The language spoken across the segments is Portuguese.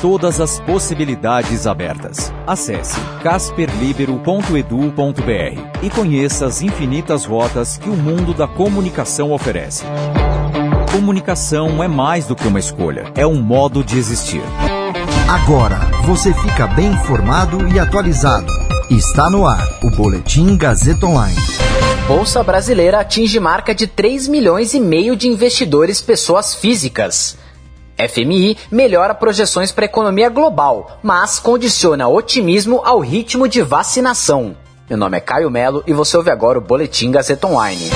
Todas as possibilidades abertas. Acesse casperlibero.edu.br e conheça as infinitas rotas que o mundo da comunicação oferece. Comunicação é mais do que uma escolha, é um modo de existir. Agora você fica bem informado e atualizado. Está no ar o Boletim Gazeta Online. Bolsa Brasileira atinge marca de 3 milhões e meio de investidores pessoas físicas. FMI melhora projeções para a economia global, mas condiciona otimismo ao ritmo de vacinação. Meu nome é Caio Melo e você ouve agora o Boletim Gazeta Online.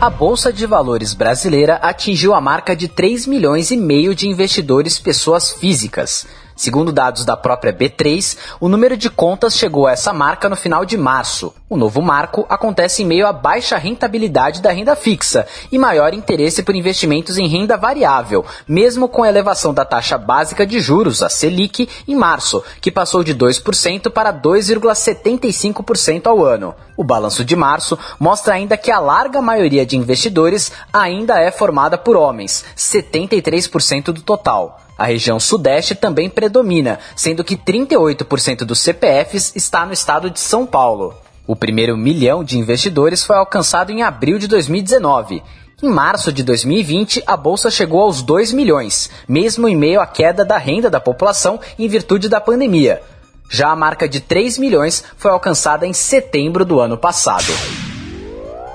A Bolsa de Valores brasileira atingiu a marca de 3 milhões e meio de investidores pessoas físicas. Segundo dados da própria B3, o número de contas chegou a essa marca no final de março. O novo marco acontece em meio à baixa rentabilidade da renda fixa e maior interesse por investimentos em renda variável, mesmo com a elevação da taxa básica de juros, a Selic, em março, que passou de 2% para 2,75% ao ano. O balanço de março mostra ainda que a larga maioria de investidores ainda é formada por homens, 73% do total. A região Sudeste também predomina, sendo que 38% dos CPFs está no estado de São Paulo. O primeiro milhão de investidores foi alcançado em abril de 2019. Em março de 2020, a bolsa chegou aos 2 milhões, mesmo em meio à queda da renda da população em virtude da pandemia. Já a marca de 3 milhões foi alcançada em setembro do ano passado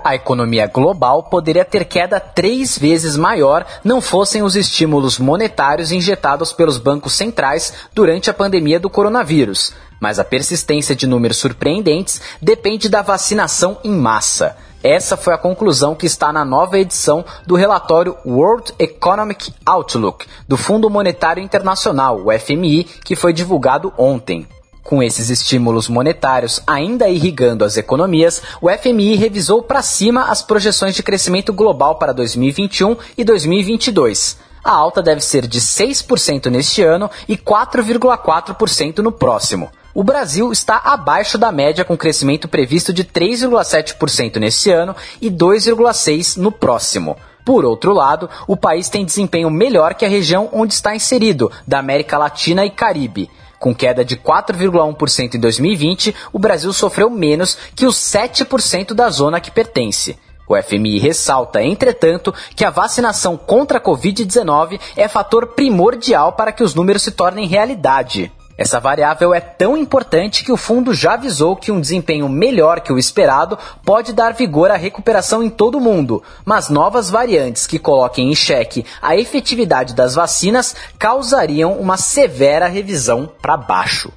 a economia global poderia ter queda três vezes maior não fossem os estímulos monetários injetados pelos bancos centrais durante a pandemia do coronavírus. Mas a persistência de números surpreendentes depende da vacinação em massa. Essa foi a conclusão que está na nova edição do relatório World Economic Outlook do Fundo Monetário Internacional, o FMI, que foi divulgado ontem. Com esses estímulos monetários ainda irrigando as economias, o FMI revisou para cima as projeções de crescimento global para 2021 e 2022. A alta deve ser de 6% neste ano e 4,4% no próximo. O Brasil está abaixo da média com crescimento previsto de 3,7% neste ano e 2,6% no próximo. Por outro lado, o país tem desempenho melhor que a região onde está inserido, da América Latina e Caribe. Com queda de 4,1% em 2020, o Brasil sofreu menos que os 7% da zona que pertence. O FMI ressalta, entretanto, que a vacinação contra a Covid-19 é fator primordial para que os números se tornem realidade. Essa variável é tão importante que o fundo já avisou que um desempenho melhor que o esperado pode dar vigor à recuperação em todo o mundo, mas novas variantes que coloquem em xeque a efetividade das vacinas causariam uma severa revisão para baixo.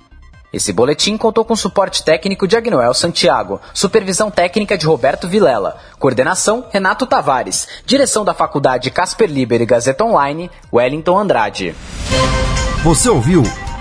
Esse boletim contou com suporte técnico de Agnoel Santiago, supervisão técnica de Roberto Vilela, coordenação Renato Tavares, direção da Faculdade Casper Liber e Gazeta Online, Wellington Andrade. Você ouviu